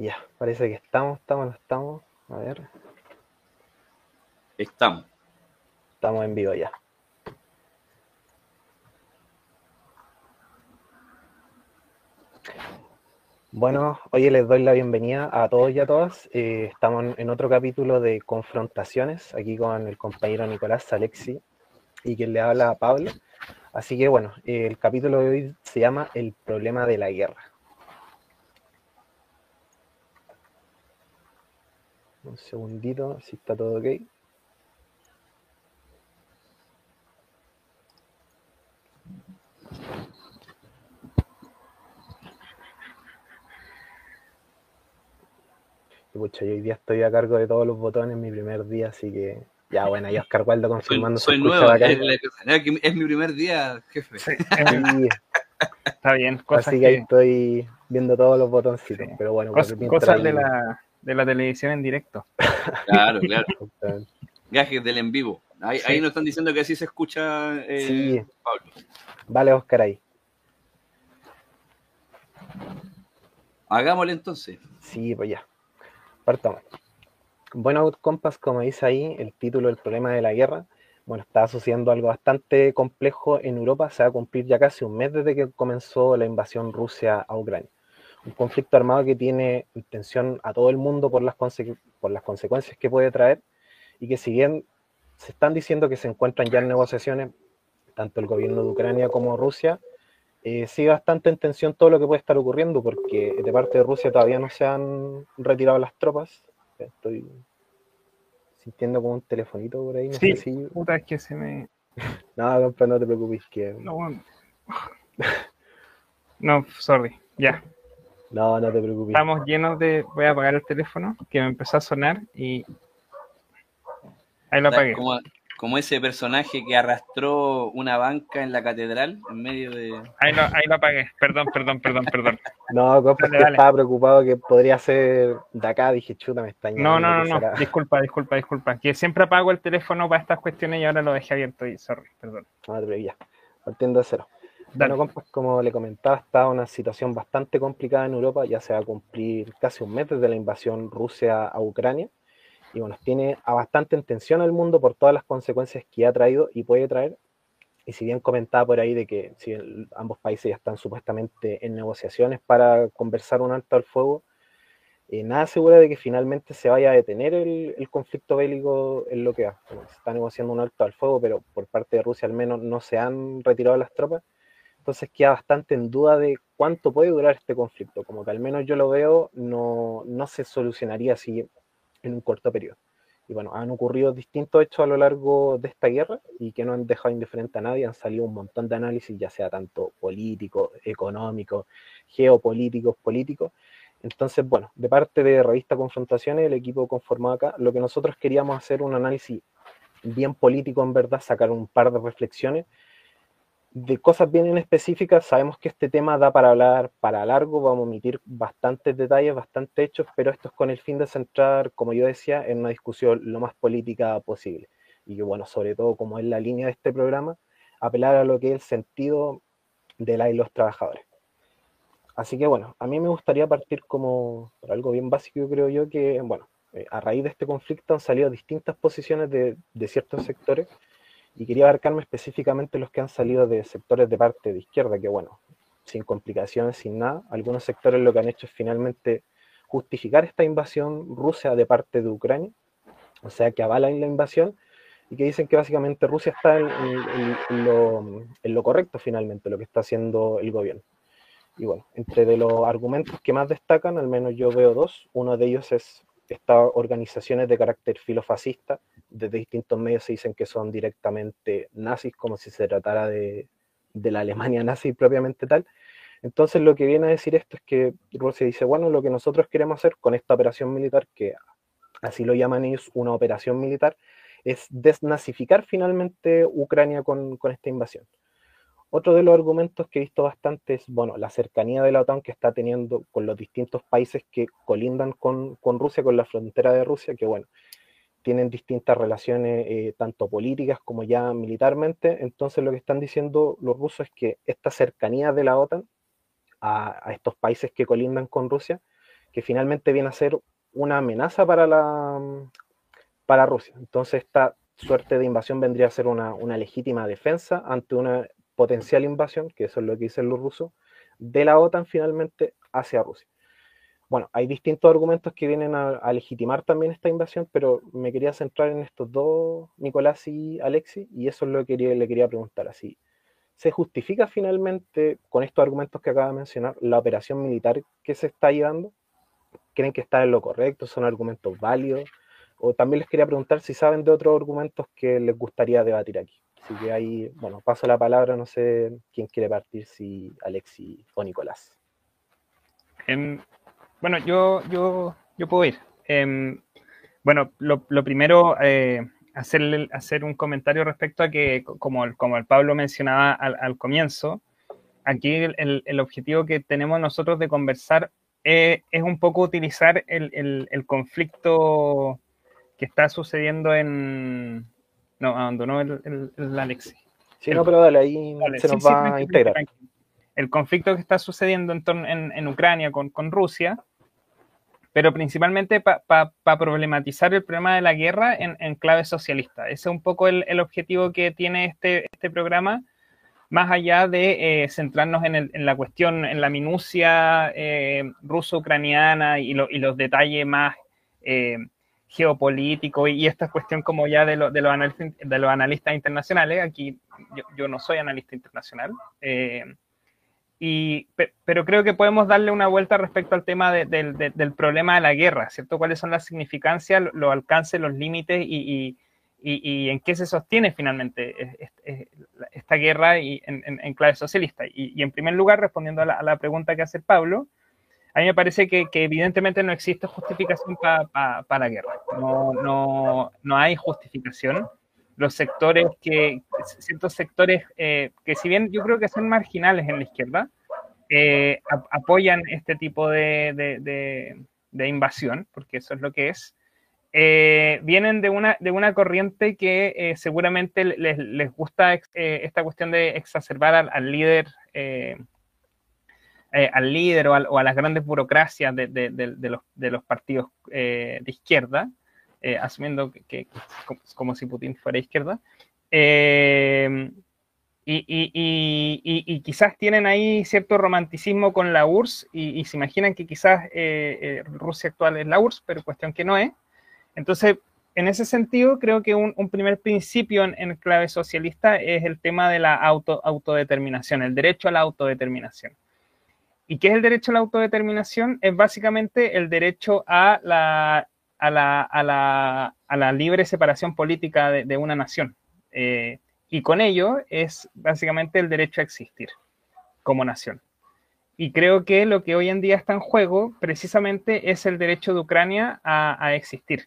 Ya, parece que estamos, estamos, no estamos. A ver, Estamos. estamos en vivo ya. Bueno, hoy les doy la bienvenida a todos y a todas. Eh, estamos en- otro capítulo de Confrontaciones, aquí con el compañero Nicolás Alexi y quien le habla Pablo. Así que bueno, eh, el capítulo de hoy se llama El problema de la guerra. Un segundito, si está todo ok. Y, Pucha, yo hoy día estoy a cargo de todos los botones, mi primer día, así que ya bueno, y Oscar Waldo Soy, confirmando soy escucha nuevo. Es, la- es mi primer día, jefe. Sí, Sí, está bien, cosas, así que ahí estoy viendo todos los botoncitos, Sí. pero bueno, cos- cosas de ahí- la, de la televisión en directo. Claro, claro. Gajes del en vivo. Ahí, Sí. ahí nos están diciendo que así se escucha eh, Sí. Pablo. Vale, Oscar ahí. Hagámosle entonces. Sí, pues ya. Partamos. Bueno, compas, como dice ahí, el título El problema de la guerra, bueno, está sucediendo algo bastante complejo en Europa. Se va a cumplir ya casi un mes desde que comenzó la invasión Rusia a Ucrania. Un conflicto armado que tiene en tensión a todo el mundo por las, por las consecuencias que puede traer y que si bien se están diciendo que se encuentran ya en negociaciones, tanto el gobierno de Ucrania como Rusia, eh, sigue bastante en tensión todo lo que puede estar ocurriendo, porque de parte de Rusia todavía no se han retirado las tropas. Estoy sintiendo como un telefonito por ahí, no Sí. sé si... Puta, es que se me. No, compa, no te preocupes, que... No, bueno. No, sorry, ya. No, no te preocupes. Estamos llenos de. Voy a apagar el teléfono, que me empezó a sonar y. Ahí lo apagué. Como, como ese personaje que arrastró una banca en la catedral en medio de. Ahí lo, ahí lo apagué. Perdón, perdón, perdón, perdón. No, compa, Dale, dale. estaba preocupado que podría ser de acá, dije, chuta, me está No, no, no, ¿qué no. será? Disculpa, disculpa, disculpa. Que siempre apago el teléfono para estas cuestiones y ahora lo dejé abierto y sorry, perdón. No te preocupes. Partiendo de cero. Dale. Bueno, compas, como le comentaba, está una situación bastante complicada en Europa. Ya se va a cumplir casi un mes desde la invasión Rusia a Ucrania. Y bueno, tiene a bastante en tensión al mundo por todas las consecuencias que ha traído y puede traer. Y si bien comentaba por ahí de que si el- ambos países ya están supuestamente en negociaciones para conversar un alto al fuego, eh, nada asegura de que finalmente se vaya a detener el, el conflicto bélico en lo que va. Bueno, se está negociando un alto al fuego, pero por parte de Rusia al menos no se han retirado las tropas. Entonces queda bastante en duda de cuánto puede durar este conflicto. Como que al menos yo lo veo, no, no se solucionaría así en un corto periodo. Y bueno, han ocurrido distintos hechos a lo largo de esta guerra y que no han dejado indiferente a nadie. Han salido un montón de análisis, ya sea tanto político, económico, geopolíticos, políticos. Entonces, bueno, de parte de Revista Confrontaciones, el equipo conformado acá, lo que nosotros queríamos hacer un análisis bien político en verdad, sacar un par de reflexiones de cosas bien en específicas. Sabemos que este tema da para hablar para largo, vamos a omitir bastantes detalles, bastantes hechos, pero esto es con el fin de centrar, como yo decía, en una discusión lo más política posible. Y que, bueno, sobre todo, como es la línea de este programa, apelar a lo que es el sentido de la y los trabajadores. Así que, bueno, a mí me gustaría partir como por algo bien básico, creo yo, que, bueno, eh, a raíz de este conflicto han salido distintas posiciones de, de ciertos sectores y quería abarcarme específicamente los que han salido de sectores de parte de izquierda, que bueno, sin complicaciones, sin nada, algunos sectores lo que han hecho es finalmente justificar esta invasión rusa de parte de Ucrania, o sea, que avalan la invasión y que dicen que básicamente Rusia está en, lo, lo correcto finalmente, lo que está haciendo el gobierno. Y bueno, entre de los argumentos que más destacan, al menos yo veo dos, uno de ellos es estas organizaciones de carácter filofascista, desde distintos medios se dicen que son directamente nazis, como si se tratara de, de la Alemania nazi propiamente tal. Entonces lo que viene a decir esto es que Rusia dice, bueno, lo que nosotros queremos hacer con esta operación militar, que así lo llaman ellos una operación militar, es desnazificar finalmente Ucrania con, con esta invasión. Otro de los argumentos que he visto bastante es, bueno, la cercanía de la OTAN que está teniendo con los distintos países que colindan con, con Rusia, con la frontera de Rusia, que bueno, tienen distintas relaciones, eh, tanto políticas como ya militarmente. Entonces lo que están diciendo los rusos es que esta cercanía de la OTAN a, a estos países que colindan con Rusia que finalmente viene a ser una amenaza para, la, para Rusia. Entonces esta suerte de invasión vendría a ser una, una legítima defensa ante una potencial invasión, que eso es lo que dicen los rusos, de la OTAN finalmente hacia Rusia. Bueno, hay distintos argumentos que vienen a, legitimar también esta invasión, pero me quería centrar en estos dos, Nicolás y Alexis, y eso es lo que le quería preguntar. Así, ¿se justifica finalmente con estos argumentos que acaba de mencionar la operación militar que se está llevando? ¿Creen que está en lo correcto? ¿Son argumentos válidos? O también les quería preguntar si saben de otros argumentos que les gustaría debatir aquí. Así que ahí, bueno, paso la palabra, no sé quién quiere partir, si Alexis o Nicolás. Em, bueno, yo, yo, yo puedo ir. Em, bueno, lo, primero, eh, hacer, hacer un comentario respecto a que, como, como el Pablo mencionaba al, comienzo, aquí el, objetivo que tenemos nosotros de conversar eh, es un poco utilizar el, conflicto que está sucediendo en... No, abandonó el, Alexi. Sí, no, pero dale, ahí se nos va a integrar. El conflicto que está sucediendo en, en, en Ucrania con, con Rusia pero principalmente para problematizar el problema de la guerra en, clave socialista. Ese es un poco el, objetivo que tiene este, este programa, más allá de eh, centrarnos en, la cuestión, en la minucia eh, ruso-ucraniana y, los detalles más eh, geopolíticos y, esta cuestión como ya de, de, los, analistas, de los analistas internacionales. Aquí yo, yo no soy analista internacional. Y, pero creo que podemos darle una vuelta respecto al tema del problema de la guerra, ¿cierto? ¿Cuáles son las significancias, los alcances, los límites y, en qué se sostiene finalmente esta guerra y en, clave socialista? Y, en primer lugar, respondiendo a la, pregunta que hace Pablo, a mí me parece que, evidentemente no existe justificación para la guerra. No, no, no hay justificación los sectores que, ciertos sectores eh, que si bien yo creo que son marginales en la izquierda, eh, apoyan este tipo de, invasión, porque eso es lo que es, eh, vienen de una, de una corriente que seguramente les, gusta esta cuestión de exacerbar al, líder. Al líder o, a las grandes burocracias de, los, de los partidos de izquierda, eh, asumiendo que, como, si Putin fuera izquierda. Eh, y, quizás tienen ahí cierto romanticismo con la URSS y, se imaginan que quizás eh, Rusia actual es la URSS, pero cuestión que no es. Entonces, en ese sentido, creo que un, primer principio en, clave socialista es el tema de la auto, autodeterminación, el derecho a la autodeterminación. ¿Y qué es el derecho a la autodeterminación? Es básicamente el derecho a la a la, a la, a la libre separación política de, una nación. Eh, y con ello es básicamente el derecho a existir como nación. Y creo que lo que hoy en día está en juego precisamente es el derecho de Ucrania a, existir.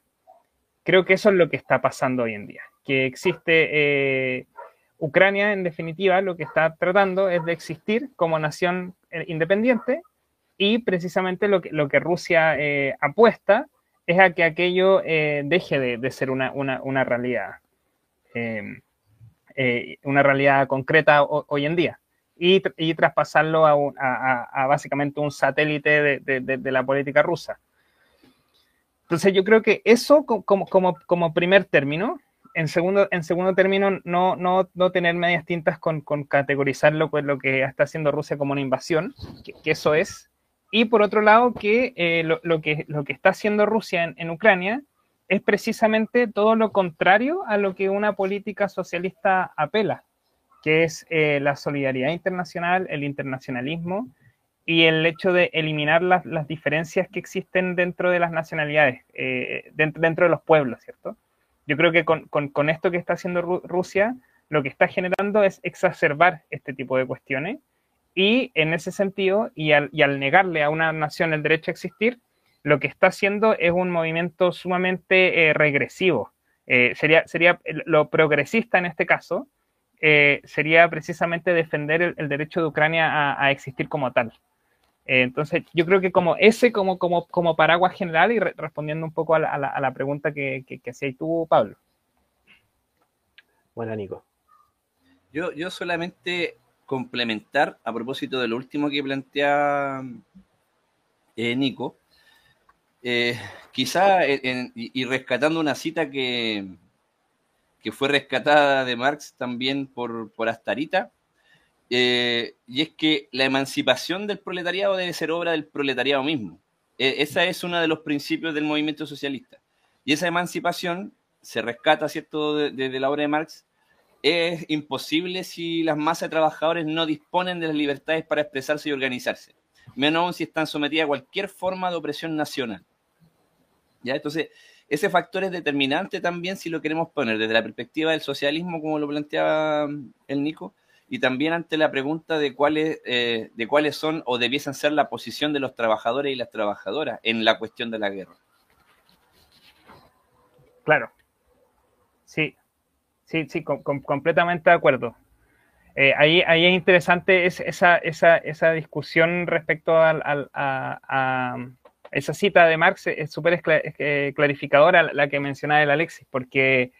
Creo que eso es lo que está pasando hoy en día, que existe eh, Ucrania, en definitiva, lo que está tratando es de existir como nación eh, independiente y precisamente lo que, lo que Rusia apuesta es a que aquello eh, deje de, ser una, realidad, em, eh, una realidad concreta hoy en día y, traspasarlo a, básicamente un satélite de, la política rusa. Entonces yo creo que eso como, como, primer término, en segundo, en término, no, no, no tener medias tintas con, con categorizarlo con lo que está haciendo Rusia como una invasión, que eso es, y por otro lado, que, eh, lo, que lo que está haciendo Rusia en, Ucrania es precisamente todo lo contrario a lo que una política socialista apela, que es eh, la solidaridad internacional, el internacionalismo y el hecho de eliminar las, las diferencias que existen dentro de las nacionalidades, eh, dentro, dentro, de los pueblos, ¿cierto? Yo creo que con, con, esto que está haciendo Rusia, lo que está generando es exacerbar este tipo de cuestiones y en ese sentido, y al, negarle a una nación el derecho a existir, lo que está haciendo es un movimiento sumamente eh, regresivo. Eh, sería, sería lo progresista en este caso, eh, sería precisamente defender el, derecho de Ucrania a, existir como tal. Entonces, yo creo que como ese, como, como, como paraguas general, y respondiendo un poco a la, pregunta que, que, hacías tú, Pablo. Bueno, Nico. Yo, yo solamente complementar a propósito de lo último que plantea eh, Nico, Eh, quizá, y rescatando una cita que, que fue rescatada de Marx también por, por Astarita, eh, y es que la emancipación del proletariado debe ser obra del proletariado mismo. E, esa es uno de los principios del movimiento socialista. Y esa emancipación se rescata, ¿cierto?, desde la obra de Marx, es imposible si las masas de trabajadores no disponen de las libertades para expresarse y organizarse, menos aún si están sometidas a cualquier forma de opresión nacional. ¿Ya? Entonces, ese factor es determinante también si lo queremos poner desde la perspectiva del socialismo, como lo planteaba el Nico, y también ante la pregunta de cuáles, eh, de cuáles son o debiesen ser la posición de los trabajadores y las trabajadoras en la cuestión de la guerra. Claro. Sí, sí, sí, completamente de acuerdo. Eh, ahí, ahí es interesante esa, esa, esa discusión respecto al, a, esa cita de Marx es súper clarificadora la que mencionaba el Alexis, porque,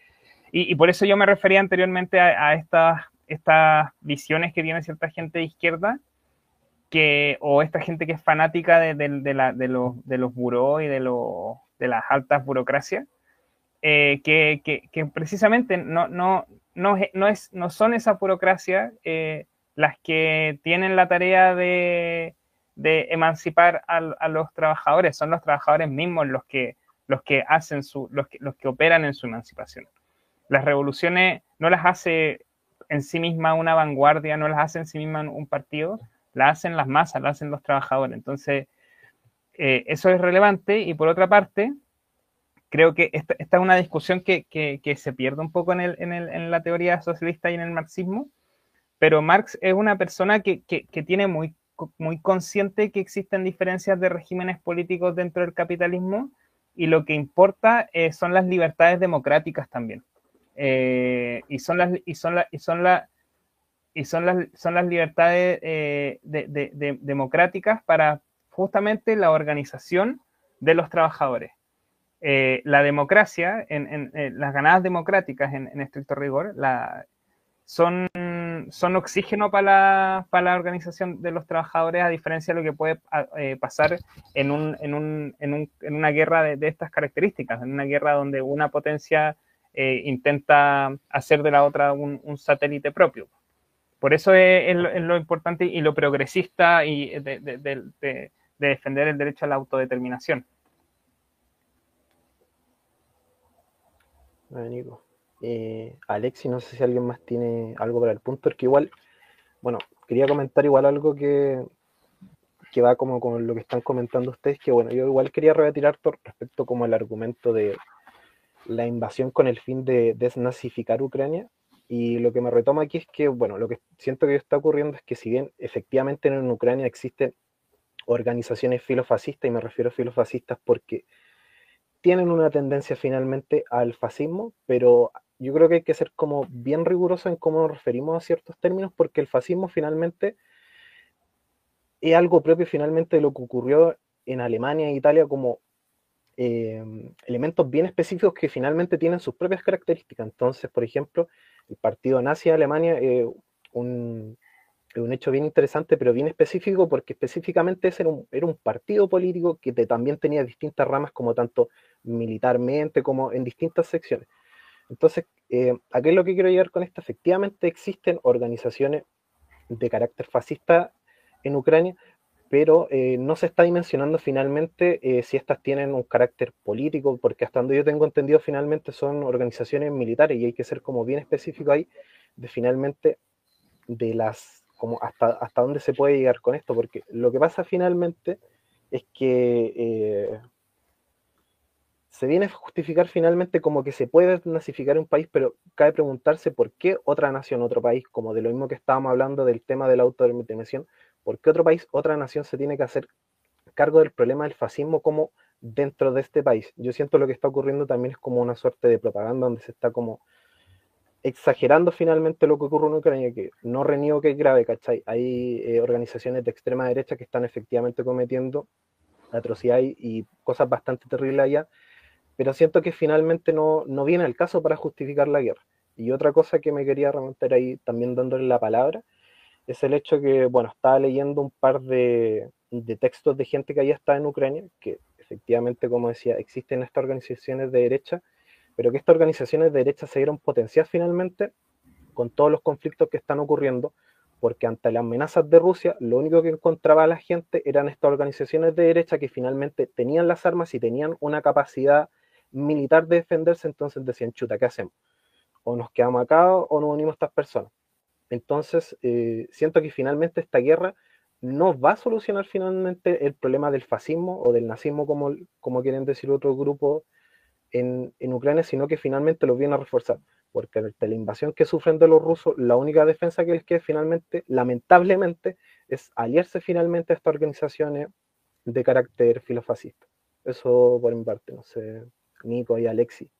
y, por eso yo me refería anteriormente a, estas, estas visiones que tiene cierta gente de izquierda, que, o esta gente que es fanática de, de, los, de los buró y de, de las altas burocracias, eh, que, que, precisamente no, no, no, no, es, no son esa burocracia eh, las que tienen la tarea de de emancipar a, los trabajadores, son los trabajadores mismos los que, los que hacen su, los que, los que operan en su emancipación. Las revoluciones no las hace en sí misma una vanguardia, no las hace en sí misma un partido, las hacen las masas, las hacen los trabajadores. Entonces, eh, eso es relevante y por otra parte, creo que esta, es una discusión que, se pierde un poco en, el, en, el, en, la teoría socialista y en el marxismo, pero Marx es una persona que, tiene muy muy consciente que existen diferencias de regímenes políticos dentro del capitalismo y lo que importa eh, son las libertades democráticas también. Eh, y son las y son y son y son las son las libertades eh, democráticas para justamente la organización de los trabajadores. la democracia, en, las ganadas democráticas en, estricto rigor, la, son, son oxígeno para la, la, organización de los trabajadores, a diferencia de lo que puede eh, pasar en, un, en, un, en, un, en, una guerra de, estas características, en una guerra donde una potencia eh, intenta hacer de la otra un, satélite propio. Por eso es, lo importante y lo progresista y de, de, defender el derecho a la autodeterminación. Eh, Alexi, no sé si alguien más tiene algo para el punto, que igual, bueno, quería comentar igual algo que, que va como con lo que están comentando ustedes, que bueno, yo igual quería retirar respecto como el argumento de la invasión con el fin de desnazificar Ucrania, y lo que me retoma aquí es que, bueno, lo que siento que está ocurriendo es que si bien efectivamente en Ucrania existen organizaciones filofascistas, y me refiero a filofascistas porque tienen una tendencia finalmente al fascismo, pero yo creo que hay que ser como bien riguroso en cómo nos referimos a ciertos términos, porque el fascismo finalmente es algo propio finalmente de lo que ocurrió en Alemania e Italia como em, elementos bien específicos que finalmente tienen sus propias características. Entonces, por ejemplo, el partido nazi de Alemania es un, un, hecho bien interesante, pero bien específico, porque específicamente ese era un, era un partido político que también tenía distintas ramas, como tanto militarmente como en distintas secciones. Entonces, eh, ¿a qué es lo que quiero llegar con esto? Efectivamente existen organizaciones de carácter fascista en Ucrania, pero eh, no se está dimensionando finalmente eh, si estas tienen un carácter político, porque hasta donde yo tengo entendido finalmente son organizaciones militares y hay que ser como bien específico ahí de finalmente de las, como hasta, hasta dónde se puede llegar con esto, porque lo que pasa finalmente es que se viene a justificar finalmente como que se puede nazificar un país, pero cabe preguntarse por qué otra nación, otro país, como de lo mismo que estábamos hablando del tema de la autodeterminación, por qué otro país, otra nación se tiene que hacer cargo del problema del fascismo como dentro de este país. Yo siento lo que está ocurriendo también es como una suerte de propaganda donde se está como exagerando finalmente lo que ocurre en Ucrania, que no reniego que es grave, ¿cachai? Hay eh, organizaciones de extrema derecha que están efectivamente cometiendo atrocidades y cosas bastante terribles allá, pero siento que finalmente no, no viene el caso para justificar la guerra. Y otra cosa que me quería remontar ahí, también dándole la palabra, es el hecho que, bueno, estaba leyendo un par de, de textos de gente que allá está en Ucrania, que efectivamente, como decía, existen estas organizaciones de derecha, pero que estas organizaciones de derecha se dieron potenciar finalmente con todos los conflictos que están ocurriendo, porque ante las amenazas de Rusia, lo único que encontraba la gente eran estas organizaciones de derecha que finalmente tenían las armas y tenían una capacidad militar de defenderse, entonces decían, chuta, ¿qué hacemos? O nos quedamos acá o nos unimos a estas personas. Entonces, eh, siento que finalmente esta guerra no va a solucionar finalmente el problema del fascismo o del nazismo, como, como quieren decir otros grupos en, en, Ucrania, sino que finalmente lo viene a reforzar. Porque ante la invasión que sufren de los rusos, la única defensa que les queda finalmente, lamentablemente, es aliarse finalmente a estas organizaciones de carácter filofascista. Eso por mi parte, no sé, Nico y Alexi.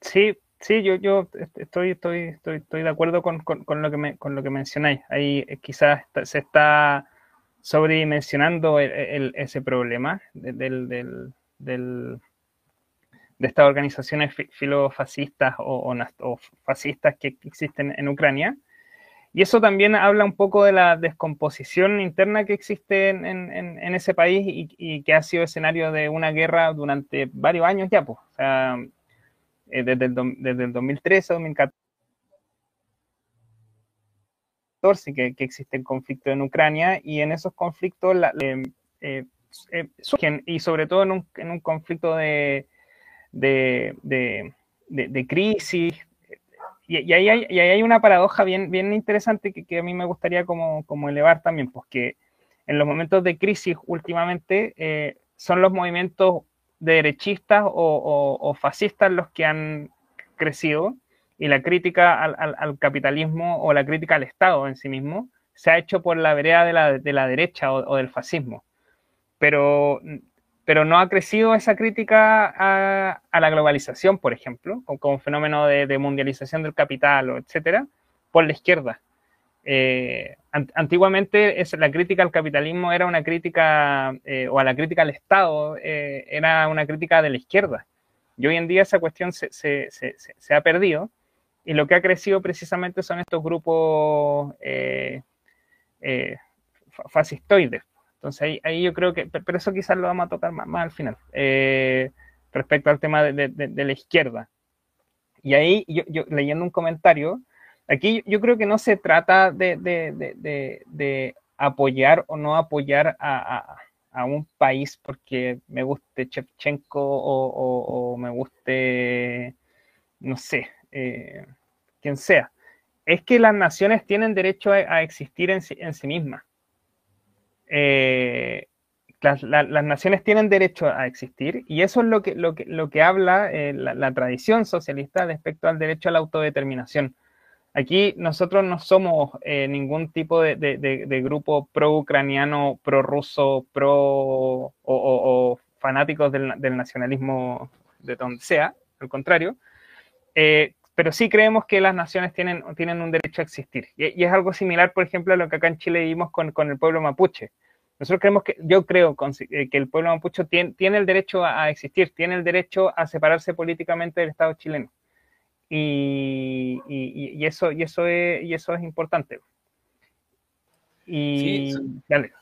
Sí, sí, yo, yo estoy, estoy, estoy, estoy de acuerdo con, con, lo que me, con lo que mencionáis. Ahí eh, quizás se está sobredimensionando ese problema del, del, del, de estas organizaciones filofascistas o, o, fascistas que existen en Ucrania. Y eso también habla un poco de la descomposición interna que existe en, en, en ese país y, y, que ha sido escenario de una guerra durante varios años ya, pues. Eh, desde, el, desde el 2013 a 2014 que, que existe el conflicto en Ucrania y en esos conflictos eh, eh, surgen, y sobre todo en un, en un conflicto de, de, de, crisis, y, ahí hay, y, ahí hay, una paradoja bien, bien interesante que, que a mí me gustaría como, como, elevar también, pues que en los momentos de crisis últimamente son los movimientos derechistas o, o, fascistas los que han crecido y la crítica al, al, al, capitalismo o la crítica al Estado en sí mismo se ha hecho por la vereda de la, de la derecha o, del fascismo. Pero, pero no ha crecido esa crítica a, la globalización, por ejemplo, como, como fenómeno de, de, mundialización del capital, etcétera, por la izquierda. Eh, antiguamente es, la crítica al capitalismo era una crítica, eh, o a la crítica al Estado, eh, era una crítica de la izquierda. Y hoy en día esa cuestión se, se, se, se ha perdido y lo que ha crecido precisamente son estos grupos eh, eh, fascistoides. Entonces ahí, ahí, yo creo que, pero eso quizás lo vamos a tocar más, más al final, eh, respecto al tema de, de, de, la izquierda. Y ahí yo, yo leyendo un comentario, Aquí yo creo que no se trata de, apoyar o no apoyar a, un país porque me guste Chevchenko o, me guste, no sé, eh, quien sea. Es que las naciones tienen derecho a, existir en sí, en sí mismas. Eh, las, la, las, naciones tienen derecho a existir y eso es lo que, lo que, lo que habla eh, la tradición socialista respecto al derecho a la autodeterminación Aquí nosotros no somos eh, ningún tipo de, de, de, grupo pro-ucraniano, pro-ruso, pro, o, o, fanáticos del, del, nacionalismo de donde sea, al contrario. Eh, pero sí creemos que las naciones tienen, tienen un derecho a existir. Y, es algo similar, por ejemplo, a lo que acá en Chile vivimos con, con el pueblo mapuche. Nosotros creemos que, yo creo eh, que el pueblo mapuche tiene, tiene el derecho a existir, tiene el derecho a separarse políticamente del Estado chileno. Y, y, y, eso, y, eso es, y eso es importante. Y sí, dale.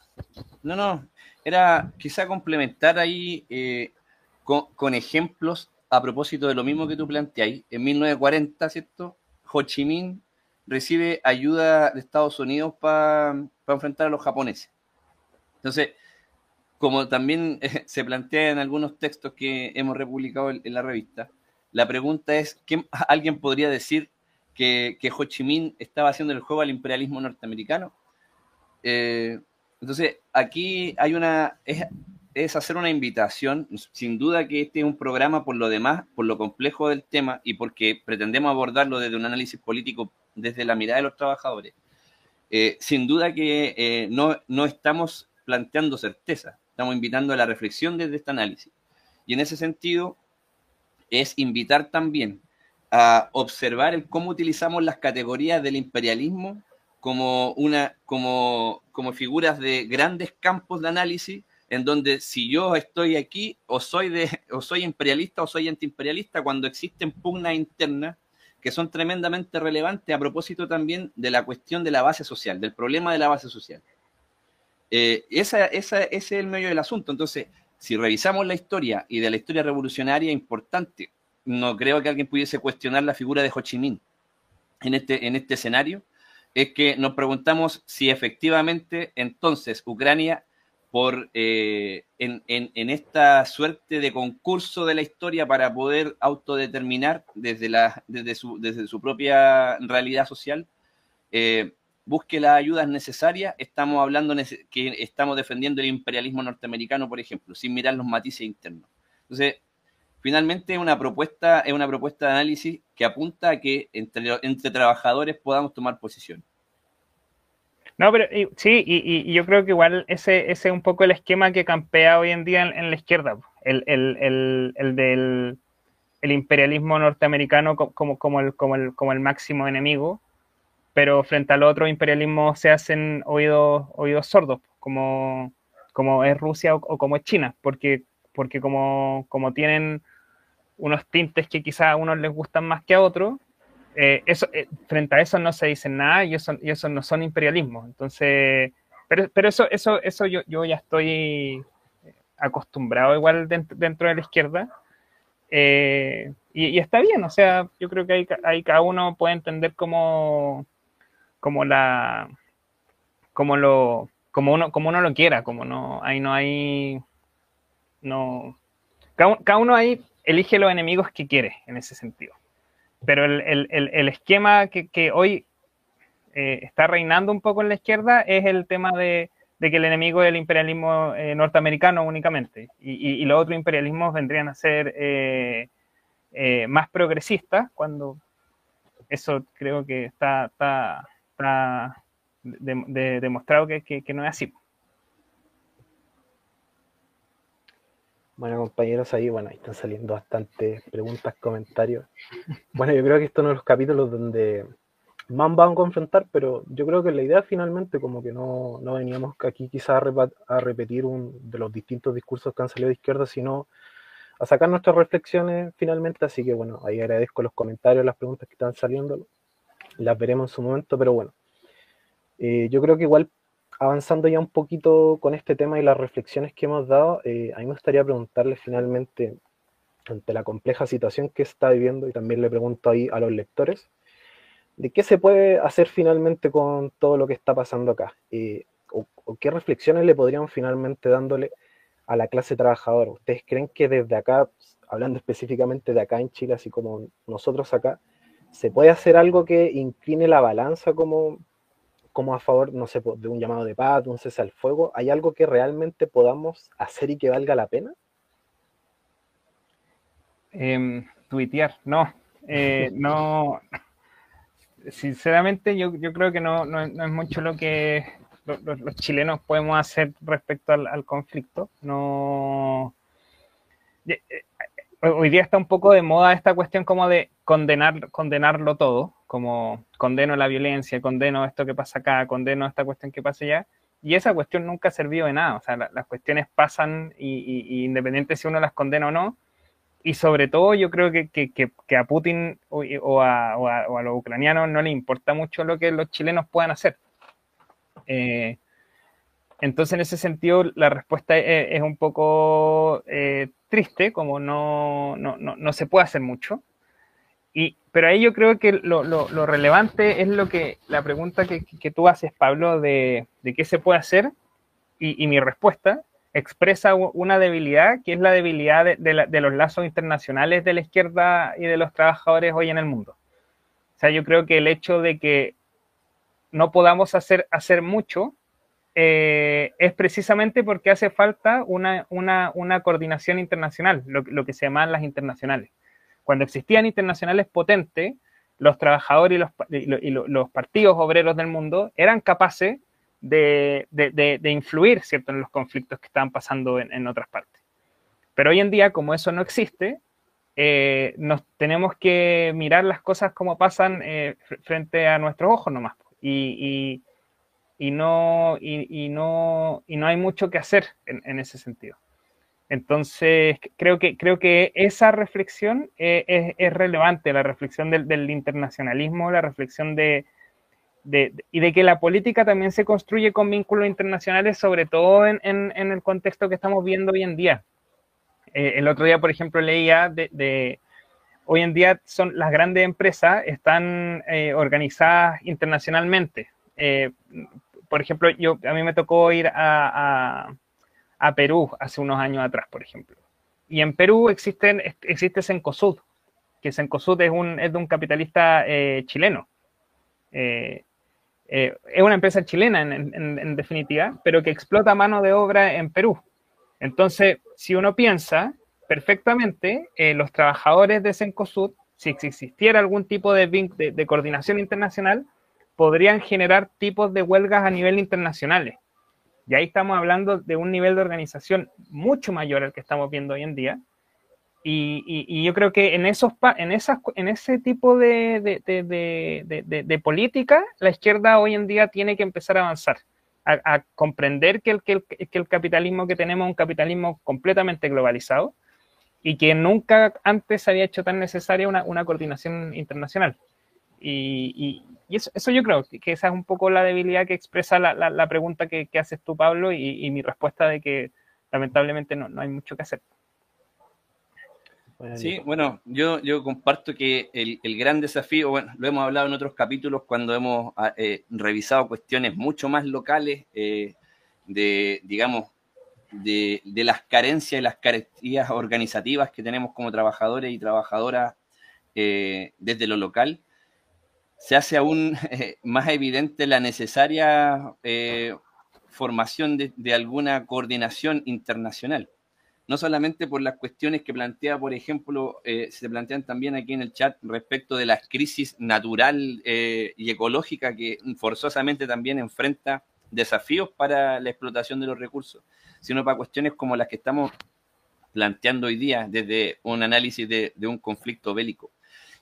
No, no, era quizá complementar ahí eh, con, con, ejemplos a propósito de lo mismo que tú planteáis. En 1940, ¿cierto? Ho Chi Minh recibe ayuda de Estados Unidos para pa enfrentar a los japoneses. Entonces, como también eh, se plantea en algunos textos que hemos republicado en, en la revista, la pregunta es, ¿quién, ¿alguien podría decir que, Ho Chi Minh estaba haciendo el juego al imperialismo norteamericano? Eh, entonces, aquí hay una, es, es, hacer una invitación, sin duda que este es un programa por lo demás, por lo complejo del tema y porque pretendemos abordarlo desde un análisis político, desde la mirada de los trabajadores. Eh, sin duda que eh, no, no estamos planteando certeza, estamos invitando a la reflexión desde este análisis. Y en ese sentido, es invitar también a observar cómo utilizamos las categorías del imperialismo como, una, como, como figuras de grandes campos de análisis en donde si yo estoy aquí o soy, de, o soy imperialista o soy antiimperialista cuando existen pugnas internas que son tremendamente relevantes a propósito también de la cuestión de la base social, del problema de la base social. Eh, esa, esa, ese es el medio del asunto. Entonces, si revisamos la historia y de la historia revolucionaria importante, no creo que alguien pudiese cuestionar la figura de Ho Chi Minh en este, en este escenario, es que nos preguntamos si efectivamente entonces Ucrania, por, eh, en, esta suerte de concurso de la historia para poder autodeterminar desde, la, desde, su, desde su propia realidad social, eh, busque las ayudas necesarias, estamos hablando que estamos defendiendo el imperialismo norteamericano, por ejemplo, sin mirar los matices internos. Entonces, finalmente es una propuesta, es una propuesta de análisis que apunta a que entre, entre trabajadores podamos tomar posición. No, pero sí, y, yo creo que igual ese, ese es un poco el esquema que campea hoy en día en, la izquierda, el, del el imperialismo norteamericano como, como, el, como, el, como el máximo enemigo, pero frente al otro imperialismo se hacen oídos, oídos sordos, como, como es Rusia o, como es China, porque, porque como, como tienen unos tintes que quizás a unos les gustan más que a otros, eh, eh, frente a eso no se dice nada y eso, y no son imperialismos. Entonces, pero, pero eso, eso, eso yo, yo ya estoy acostumbrado igual dentro, de la izquierda. Eh, y, está bien, o sea, yo creo que ahí, ahí cada uno puede entender cómo, como la como lo como uno como uno lo quiera como no ahí no hay no cada, uno ahí elige los enemigos que quiere en ese sentido. Pero el, esquema que, hoy eh, está reinando un poco en la izquierda es el tema de, que el enemigo es el imperialismo eh, norteamericano únicamente. Y, los otros imperialismos vendrían a ser eh, más progresistas cuando eso creo que está, está está demostrado que, no es así. Bueno, compañeros, ahí, bueno, están saliendo bastantes preguntas, comentarios. Bueno, yo creo que estos son los capítulos donde más van a confrontar, pero yo creo que la idea finalmente, como que no, veníamos aquí quizás a, repetir un, de los distintos discursos que han salido de izquierda, sino a sacar nuestras reflexiones finalmente. Así que bueno, ahí agradezco los comentarios, las preguntas que están saliendo las veremos en su momento, pero bueno, eh, yo creo que igual avanzando ya un poquito con este tema y las reflexiones que hemos dado, eh, a mí me gustaría preguntarle finalmente, ante la compleja situación que está viviendo, y también le pregunto ahí a los lectores, de qué se puede hacer finalmente con todo lo que está pasando acá, eh, o, qué reflexiones le podrían finalmente dándole a la clase trabajadora. ¿Ustedes creen que desde acá, hablando específicamente de acá en Chile, así como nosotros acá, ¿Se puede hacer algo que incline la balanza como, como a favor, no sé, de un llamado de paz, de un cese al fuego? ¿Hay algo que realmente podamos hacer y que valga la pena? Eh, tuitear, no. Eh, no. Sinceramente, yo, creo que no, no, es mucho lo que los, chilenos podemos hacer respecto al, al conflicto. No eh, hoy día está un poco de moda esta cuestión como de condenar, condenarlo todo, como condeno la violencia, condeno esto que pasa acá, condeno esta cuestión que pasa allá, y esa cuestión nunca ha servido de nada, o sea, las cuestiones pasan y, independiente si uno las condena o no, y sobre todo yo creo que, a Putin o, a, los ucranianos no le importa mucho lo que los chilenos puedan hacer. Eh, entonces, en ese sentido, la respuesta es, un poco eh, triste, como no, no, no, se puede hacer mucho. Y, pero ahí yo creo que lo, lo, relevante es lo que la pregunta que, que tú haces, Pablo, de, de, qué se puede hacer, y, y, mi respuesta expresa una debilidad, que es la debilidad de, de, los lazos internacionales de la izquierda y de los trabajadores hoy en el mundo. O sea, yo creo que el hecho de que no podamos hacer, hacer mucho eh, es precisamente porque hace falta una, coordinación internacional, lo, que se llaman las internacionales. Cuando existían internacionales potentes, los trabajadores y los, partidos obreros del mundo eran capaces de, influir ¿cierto? en los conflictos que estaban pasando en, otras partes. Pero hoy en día, como eso no existe, eh, nos tenemos que mirar las cosas como pasan eh, frente a nuestros ojos nomás. y, y no, y, no, y no hay mucho que hacer en, ese sentido. Entonces, creo que, creo que esa reflexión es, relevante, la reflexión del, internacionalismo, la reflexión de, y de que la política también se construye con vínculos internacionales, sobre todo en, el contexto que estamos viendo hoy en día. Eh, el otro día, por ejemplo, leía de, hoy en día son las grandes empresas están eh, organizadas internacionalmente. Eh, por ejemplo, yo a mí me tocó ir a, Perú hace unos años atrás, por ejemplo. Y en Perú existen, existe Sencosud, que Sencosud es, un, es de un capitalista chileno. Eh, es una empresa chilena en, definitiva, pero que explota mano de obra en Perú. Entonces, si uno piensa perfectamente, eh, los trabajadores de Sencosud, si existiera algún tipo de, de, coordinación internacional, podrían generar tipos de huelgas a nivel internacionales. Y ahí estamos hablando de un nivel de organización mucho mayor al que estamos viendo hoy en día, y, yo creo que en, esos, en, esas, en ese tipo de, de, política, la izquierda hoy en día tiene que empezar a avanzar, a, comprender que el, que, el, capitalismo que tenemos es un capitalismo completamente globalizado y que nunca antes había hecho tan necesaria una, una coordinación internacional. Y, y eso, eso, yo creo que esa es un poco la debilidad que expresa la, la, pregunta que, que, haces tú, Pablo, y, mi respuesta de que lamentablemente no, no hay mucho que hacer. Sí, bueno, yo, yo comparto que el, gran desafío, bueno, lo hemos hablado en otros capítulos cuando hemos ah, eh, revisado cuestiones mucho más locales eh, de, digamos, de, las carencias y las carencias organizativas que tenemos como trabajadores y trabajadoras eh, desde lo local, se hace aún más evidente la necesaria formación de alguna coordinación internacional no solamente por las cuestiones que plantea, por ejemplo, eh, se plantean también aquí en el chat respecto de la crisis natural eh, y ecológica que forzosamente también enfrenta desafíos para la explotación de los recursos, sino para cuestiones como las que estamos planteando hoy día desde un análisis de, un conflicto bélico.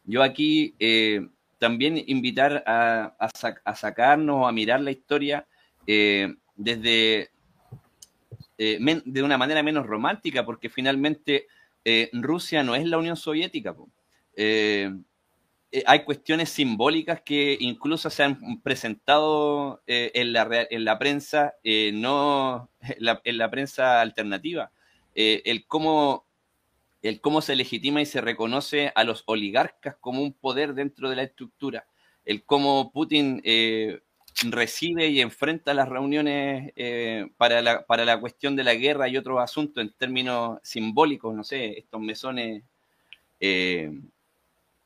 Yo aquí eh, también invitar a, a, sacarnos o a mirar la historia desde eh, de una manera menos romántica, porque finalmente eh, Rusia no es la Unión Soviética. Eh, hay cuestiones simbólicas que incluso se han presentado en, la, en la prensa, no en la, prensa alternativa. el, cómo, el cómo se legitima y se reconoce a los oligarcas como un poder dentro de la estructura. El cómo Putin recibe y enfrenta las reuniones eh, para, la, para, la, cuestión de la guerra y otros asuntos en términos simbólicos, no sé, estos mesones eh,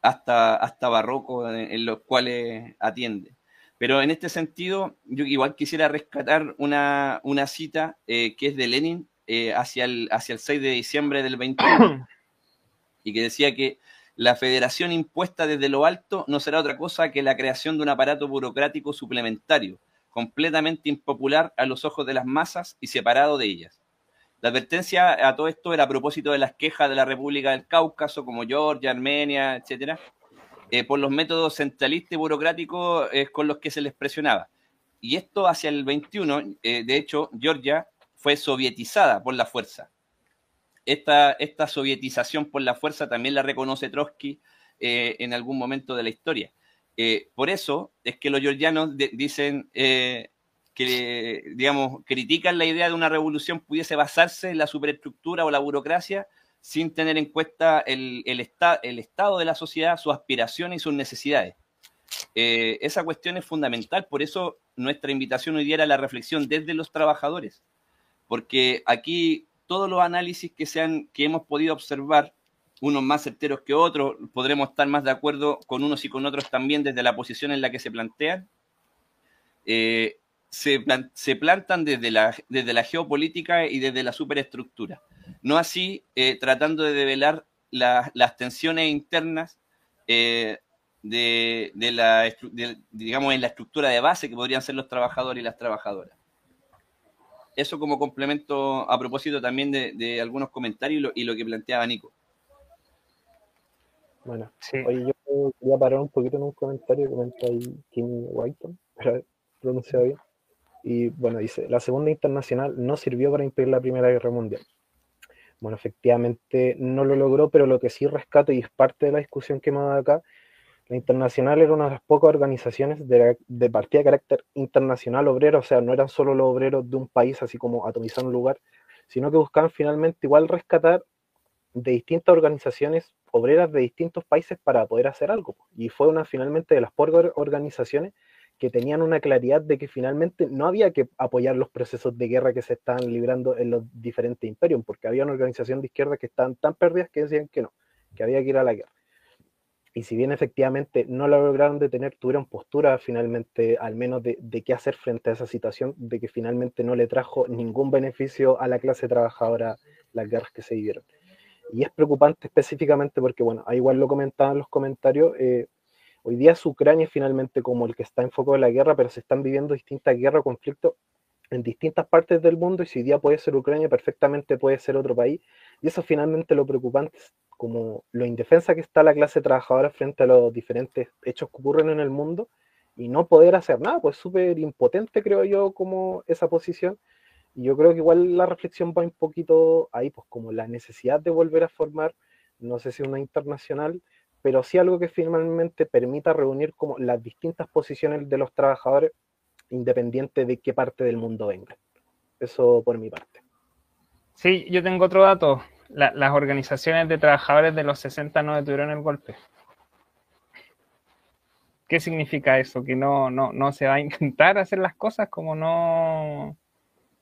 hasta, hasta barrocos en, los cuales atiende. Pero en este sentido, yo igual quisiera rescatar una, una cita eh, que es de Lenin hacia, el, hacia el 6 de diciembre del 21 y que decía que la federación impuesta desde lo alto no será otra cosa que la creación de un aparato burocrático suplementario, completamente impopular a los ojos de las masas y separado de ellas. La advertencia a todo esto era a propósito de las quejas de la República del Cáucaso, como Georgia, Armenia, etcétera, eh, por los métodos centralistas y burocráticos eh, con los que se les presionaba. Y esto hacia el 21, eh, de hecho, Georgia fue sovietizada por la fuerza esta, esta sovietización por la fuerza también la reconoce Trotsky eh, en algún momento de la historia. Eh, por eso es que los georgianos dicen eh, que, digamos, critican la idea de una revolución pudiese basarse en la superestructura o la burocracia sin tener en cuenta el, el, el estado de la sociedad, sus aspiraciones y sus necesidades. esa cuestión es fundamental, por eso nuestra invitación hoy día era la reflexión desde los trabajadores, porque aquí todos los análisis que, sean, que hemos podido observar, unos más certeros que otros, podremos estar más de acuerdo con unos y con otros también desde la posición en la que se plantean, eh, se, plantan desde la, desde la geopolítica y desde la superestructura. No así eh, tratando de develar las tensiones internas eh, de, la, digamos, en la estructura de base que podrían ser los trabajadores y las trabajadoras eso como complemento a propósito también de, algunos comentarios y lo, que planteaba Nico. Bueno, oye, yo voy a parar un poquito en un comentario que comenta ahí Kim pero pronunciado bien. Y bueno, dice, la Segunda Internacional no sirvió para impedir la Primera Guerra Mundial. Bueno, efectivamente no lo logró, pero lo que sí rescato, y es parte de la discusión que hemos dado acá, La Internacional era una de las pocas organizaciones de, de partida de carácter internacional obrero, o sea, no eran solo los obreros de un país, así como atomizar un lugar, sino que buscaban finalmente igual rescatar de distintas organizaciones obreras de distintos países para poder hacer algo. Y fue una finalmente de las pocas organizaciones que tenían una claridad de que finalmente no había que apoyar los procesos de guerra que se estaban librando en los diferentes imperios, porque había una organización de izquierda que estaban tan perdidas que decían que no, que había que ir a la guerra. Y si bien efectivamente no lo lograron detener, tuvieron postura finalmente, al menos de, de qué hacer frente a esa situación, de que finalmente no le trajo ningún beneficio a la clase trabajadora las guerras que se vivieron. Y es preocupante específicamente porque, bueno, igual lo comentaban los comentarios, eh, hoy día es Ucrania finalmente como el que está en foco de la guerra, pero se están viviendo distintas guerras o conflictos en distintas partes del mundo y si hoy día puede ser Ucrania, perfectamente puede ser otro país. Y eso finalmente lo preocupante como lo indefensa que está la clase trabajadora frente a los diferentes hechos que ocurren en el mundo y no poder hacer nada, pues súper impotente creo yo como esa posición y yo creo que igual la reflexión va un poquito ahí, pues como la necesidad de volver a formar, no sé si una internacional, pero sí algo que finalmente permita reunir como las distintas posiciones de los trabajadores, independiente de qué parte del mundo vengan. Eso por mi parte. Sí, yo tengo otro dato. las organizaciones de trabajadores de los 60 no detuvieron el golpe. ¿Qué significa eso? Que no, no, no se va a intentar hacer las cosas como no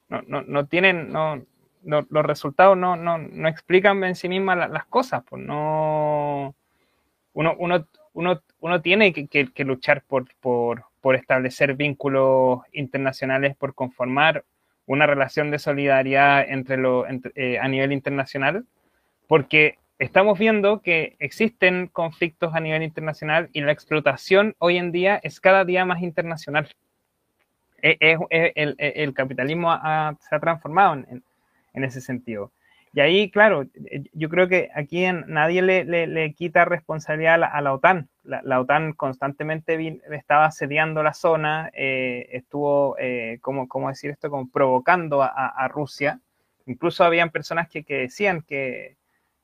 no, no, no tienen, no, los resultados no, no, no, explican en sí mismas las, cosas, pues no, uno, uno, uno, uno tiene que, que, luchar por, por, por, establecer vínculos internacionales, por conformar una relación de solidaridad entre lo, eh, a nivel internacional, porque estamos viendo que existen conflictos a nivel internacional y la explotación hoy en día es cada día más internacional el, capitalismo se ha transformado en, ese sentido. Y ahí, claro, yo creo que aquí nadie le, quita responsabilidad a la, OTAN. La, OTAN constantemente estaba asediando la zona, eh, estuvo, eh, ¿cómo, decir esto?, como provocando a, Rusia. Incluso habían personas que, decían que,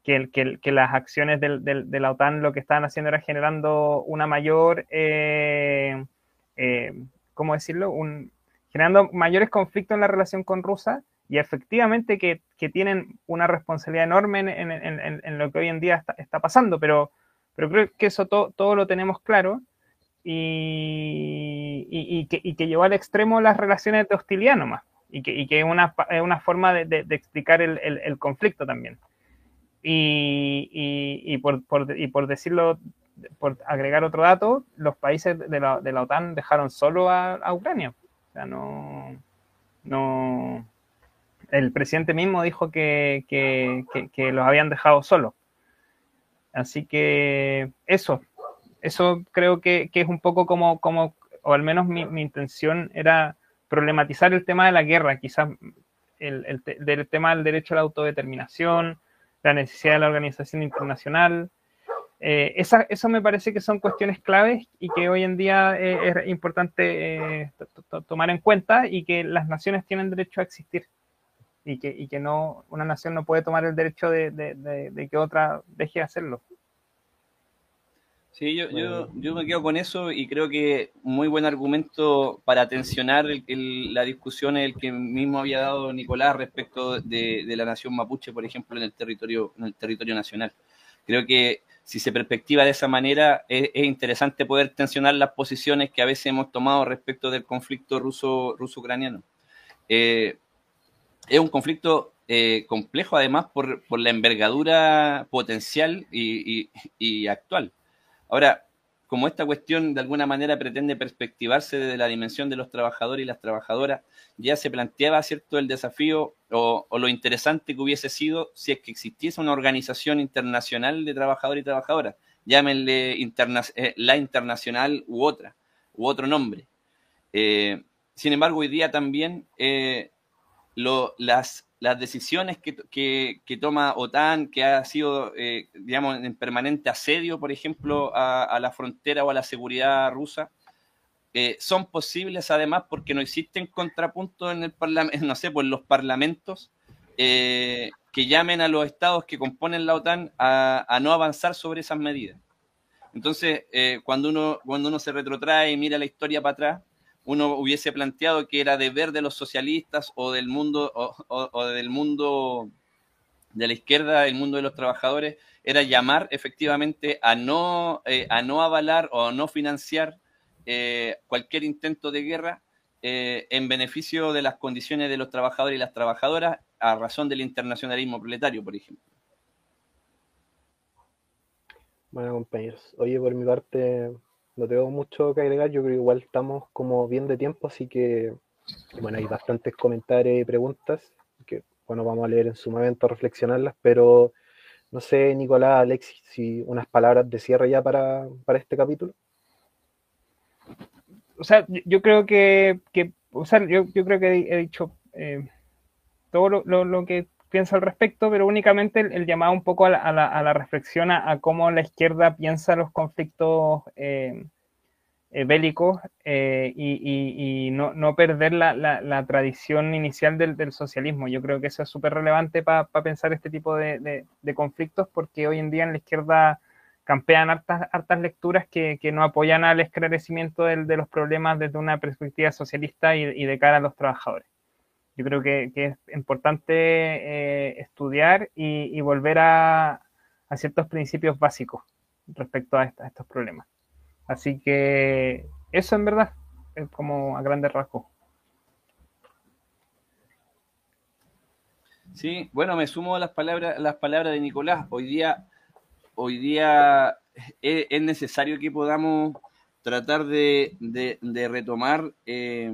que, las acciones de la OTAN lo que estaban haciendo era generando una mayor eh, ¿cómo decirlo? Un, generando mayores conflictos en la relación con Rusia y efectivamente que, tienen una responsabilidad enorme en, lo que hoy en día está, pasando, pero, pero creo que eso todo lo tenemos claro y, que, llevó al extremo las relaciones de hostilidad nomás y que, es una, una, forma de, explicar el, conflicto también. Y, por, y por decirlo por agregar otro dato, los países de la, de la OTAN dejaron solo a, Ucrania. O sea, no, no. El presidente mismo dijo que, que, los habían dejado solos. Así que eso, eso creo que, es un poco como, como o al menos mi, intención era problematizar el tema de la guerra, quizás el, el del tema del derecho a la autodeterminación, la necesidad de la organización internacional, eh, eso me parece que son cuestiones claves y que hoy en día eh, es importante eh, tomar en cuenta y que las naciones tienen derecho a existir y que, que no una nación no puede tomar el derecho de, que otra deje de hacerlo. Sí, yo, yo, me quedo con eso y creo que muy buen argumento para tensionar la discusión el que mismo había dado Nicolás respecto de, de, la nación mapuche, por ejemplo, en el territorio, en el territorio nacional. Creo que si se perspectiva de esa manera, es, interesante poder tensionar las posiciones que a veces hemos tomado respecto del conflicto ruso-ucraniano. Eh, es un conflicto eh, complejo, además, por, la envergadura potencial y, actual. Ahora, como esta cuestión de alguna manera pretende perspectivarse desde la dimensión de los trabajadores y las trabajadoras, ya se planteaba, ¿cierto?, el desafío o, lo interesante que hubiese sido si es que existiese una organización internacional de trabajadores y trabajadoras, llámenle eh, la internacional u otra, u otro nombre. Eh, sin embargo, hoy día también las, las decisiones que, toma OTAN, que ha sido, digamos, en permanente asedio, por ejemplo, a, a la frontera o a la seguridad rusa, eh, son posibles además porque no existen contrapuntos en el parlamento, no sé, pues los parlamentos eh, que llamen a los estados que componen la OTAN a, no avanzar sobre esas medidas. Entonces, eh, cuando, uno, cuando uno se retrotrae y mira la historia para atrás, uno hubiese planteado que era deber de los socialistas o del mundo o, del mundo de la izquierda, el mundo de los trabajadores, era llamar efectivamente a no, eh, a no avalar o a no financiar eh, cualquier intento de guerra en beneficio de las condiciones de los trabajadores y las trabajadoras a razón del internacionalismo proletario, por ejemplo. Bueno, compañeros. Oye, por mi parte, no tengo mucho que agregar. Yo creo que igual estamos como bien de tiempo, así que, bueno, hay bastantes comentarios y preguntas que, bueno, vamos a leer en su momento, reflexionarlas, pero no sé, Nicolás, Alexis, si unas palabras de cierre ya para, este capítulo. O sea, yo creo que, o sea, yo, creo que he dicho eh, todo lo, lo, que piensa al respecto, pero únicamente el, llamado un poco a la, reflexión a, cómo la izquierda piensa los conflictos eh, eh, bélicos eh, y, no, perder la, tradición inicial del, socialismo. Yo creo que eso es súper relevante para pensar este tipo de, conflictos porque hoy en día en la izquierda campean hartas, hartas lecturas que, no apoyan al esclarecimiento de, los problemas desde una perspectiva socialista y de cara a los trabajadores. Yo creo que, es importante eh, estudiar y, volver a, ciertos principios básicos respecto a, estos problemas. Así que eso en verdad es como a grandes rasgos. Sí, bueno, me sumo a las palabras, las palabras de Nicolás. Hoy día, hoy día es, necesario que podamos tratar de, retomar eh,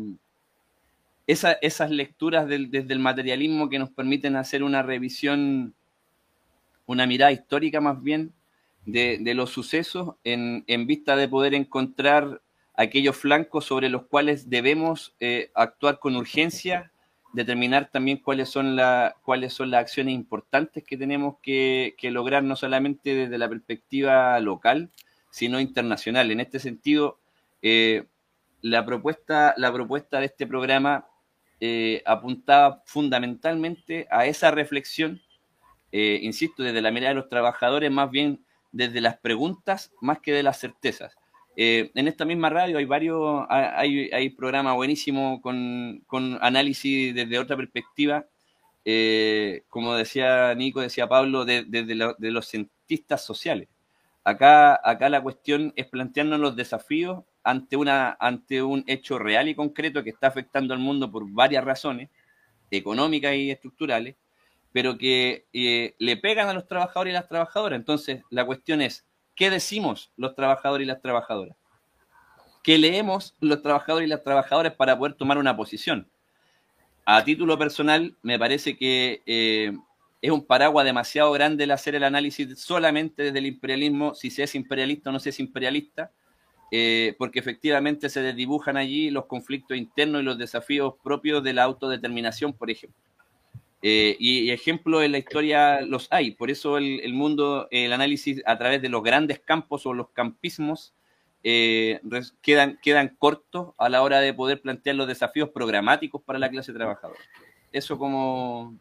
esas lecturas desde el materialismo que nos permiten hacer una revisión, una mirada histórica más bien de, los sucesos en, vista de poder encontrar aquellos flancos sobre los cuales debemos eh, actuar con urgencia, determinar también cuáles son, cuáles son las acciones importantes que tenemos que, lograr no solamente desde la perspectiva local, sino internacional. En este sentido, eh, la, propuesta, la propuesta de este programa eh, apuntaba fundamentalmente a esa reflexión, eh, insisto, desde la mirada de los trabajadores, más bien desde las preguntas más que de las certezas. Eh, en esta misma radio hay varios, hay, hay programas buenísimos con, análisis desde otra perspectiva, como decía Nico, decía Pablo, desde de, los cientistas sociales. Acá, acá la cuestión es plantearnos los desafíos ante, una, ante un hecho real y concreto que está afectando al mundo por varias razones, económicas y estructurales, pero que eh, le pegan a los trabajadores y las trabajadoras. Entonces, la cuestión es, ¿qué decimos los trabajadores y las trabajadoras? ¿Qué leemos los trabajadores y las trabajadoras para poder tomar una posición? A título personal, me parece que eh, es un paraguas demasiado grande el hacer el análisis solamente desde el imperialismo, si se es imperialista o no se es imperialista, eh, porque efectivamente se desdibujan allí los conflictos internos y los desafíos propios de la autodeterminación, por ejemplo. Eh, y, ejemplos en la historia los hay, por eso el, mundo, el análisis a través de los grandes campos o los campismos eh, quedan, quedan cortos a la hora de poder plantear los desafíos programáticos para la clase trabajadora. Eso como,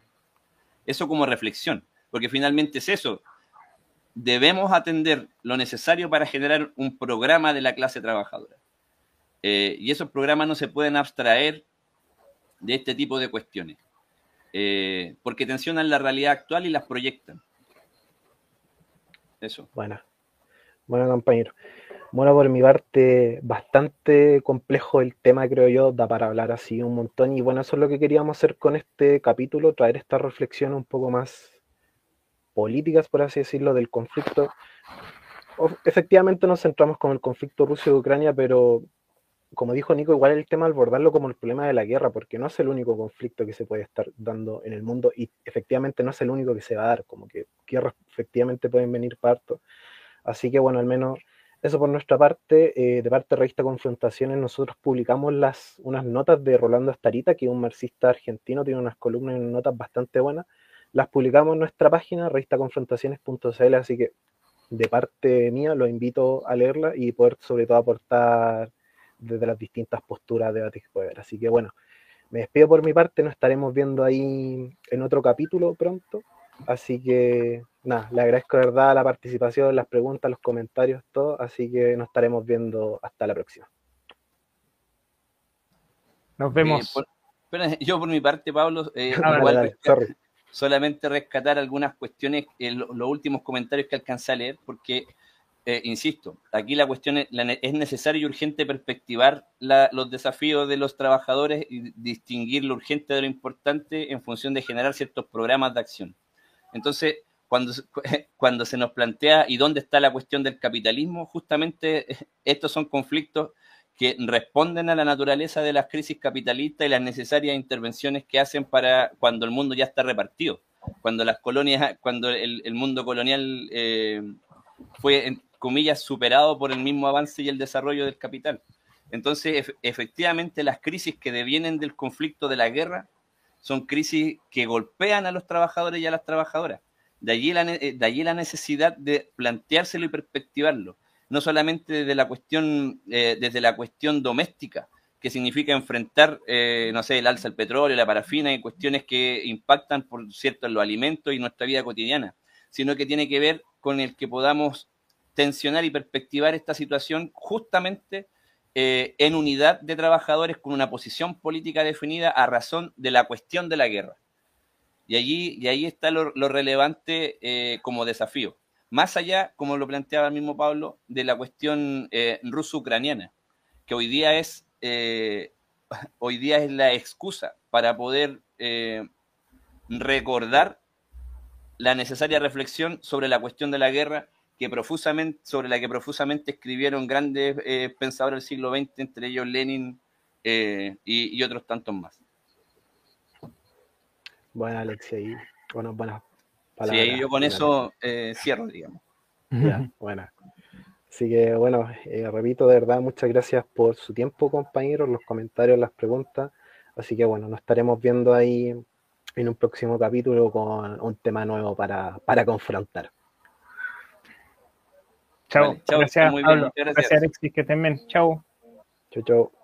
eso como reflexión, porque finalmente es eso, debemos atender lo necesario para generar un programa de la clase trabajadora. Eh, y esos programas no se pueden abstraer de este tipo de cuestiones, eh, porque tensionan la realidad actual y las proyectan. Eso. Bueno, bueno compañero. Bueno, por mi parte, bastante complejo el tema, creo yo, da para hablar así un montón. Y bueno, eso es lo que queríamos hacer con este capítulo, traer esta reflexión un poco más políticas, por así decirlo, del conflicto. Efectivamente nos centramos con el conflicto Rusia-Ucrania, pero como dijo Nico, igual el tema abordarlo como el problema de la guerra, porque no es el único conflicto que se puede estar dando en el mundo y efectivamente no es el único que se va a dar, como que guerras efectivamente pueden venir parto. Así que bueno, al menos eso por nuestra parte, eh, de parte de Revista Confrontaciones, nosotros publicamos las, unas notas de Rolando Astarita, que es un marxista argentino, tiene unas columnas y unas notas bastante buenas, las publicamos en nuestra página, revistaconfrontaciones.cl, así que de parte mía lo invito a leerla y poder sobre todo aportar desde las distintas posturas de debates que puede haber. Así que bueno, me despido por mi parte, nos estaremos viendo ahí en otro capítulo pronto. Así que nada, le agradezco de verdad la participación, las preguntas, los comentarios, todo, así que nos estaremos viendo hasta la próxima. Nos vemos. yo por mi parte, Pablo, eh, solamente rescatar algunas cuestiones, los últimos comentarios que alcancé a leer, porque, eh, insisto, aquí la cuestión es, es necesario y urgente perspectivar los desafíos de los trabajadores y distinguir lo urgente de lo importante en función de generar ciertos programas de acción. Entonces, cuando, cuando se nos plantea y dónde está la cuestión del capitalismo, justamente estos son conflictos que responden a la naturaleza de las crisis capitalistas y las necesarias intervenciones que hacen para cuando el mundo ya está repartido, cuando las colonias, cuando el, mundo colonial eh, fue, en comillas, superado por el mismo avance y el desarrollo del capital. Entonces, efectivamente, las crisis que devienen del conflicto de la guerra son crisis que golpean a los trabajadores y a las trabajadoras. De allí la, de allí la necesidad de planteárselo y perspectivarlo no solamente desde la cuestión, eh, desde la cuestión doméstica, que significa enfrentar, eh, no sé, el alza del petróleo, la parafina y cuestiones que impactan, por cierto, en los alimentos y nuestra vida cotidiana, sino que tiene que ver con el que podamos tensionar y perspectivar esta situación justamente eh, en unidad de trabajadores con una posición política definida a razón de la cuestión de la guerra. Y allí, y ahí está lo, relevante como desafío más allá, como lo planteaba el mismo Pablo, de la cuestión eh, ruso-ucraniana, que hoy día es eh, hoy día es la excusa para poder eh, recordar la necesaria reflexión sobre la cuestión de la guerra que profusamente, sobre la que profusamente escribieron grandes pensadores del siglo XX, entre ellos Lenin y, otros tantos más. Bueno, Alexia, y bueno, buenas sí, yo con eso eh, cierro, digamos. Ya, bueno. Así que bueno, eh, repito, de verdad, muchas gracias por su tiempo, compañeros, los comentarios, las preguntas. Así que bueno, nos estaremos viendo ahí en un próximo capítulo con un tema nuevo para, para confrontar. Chao, gracias, Pablo. gracias. gracias Alexis, que estén bien. Chao. Chao, chao.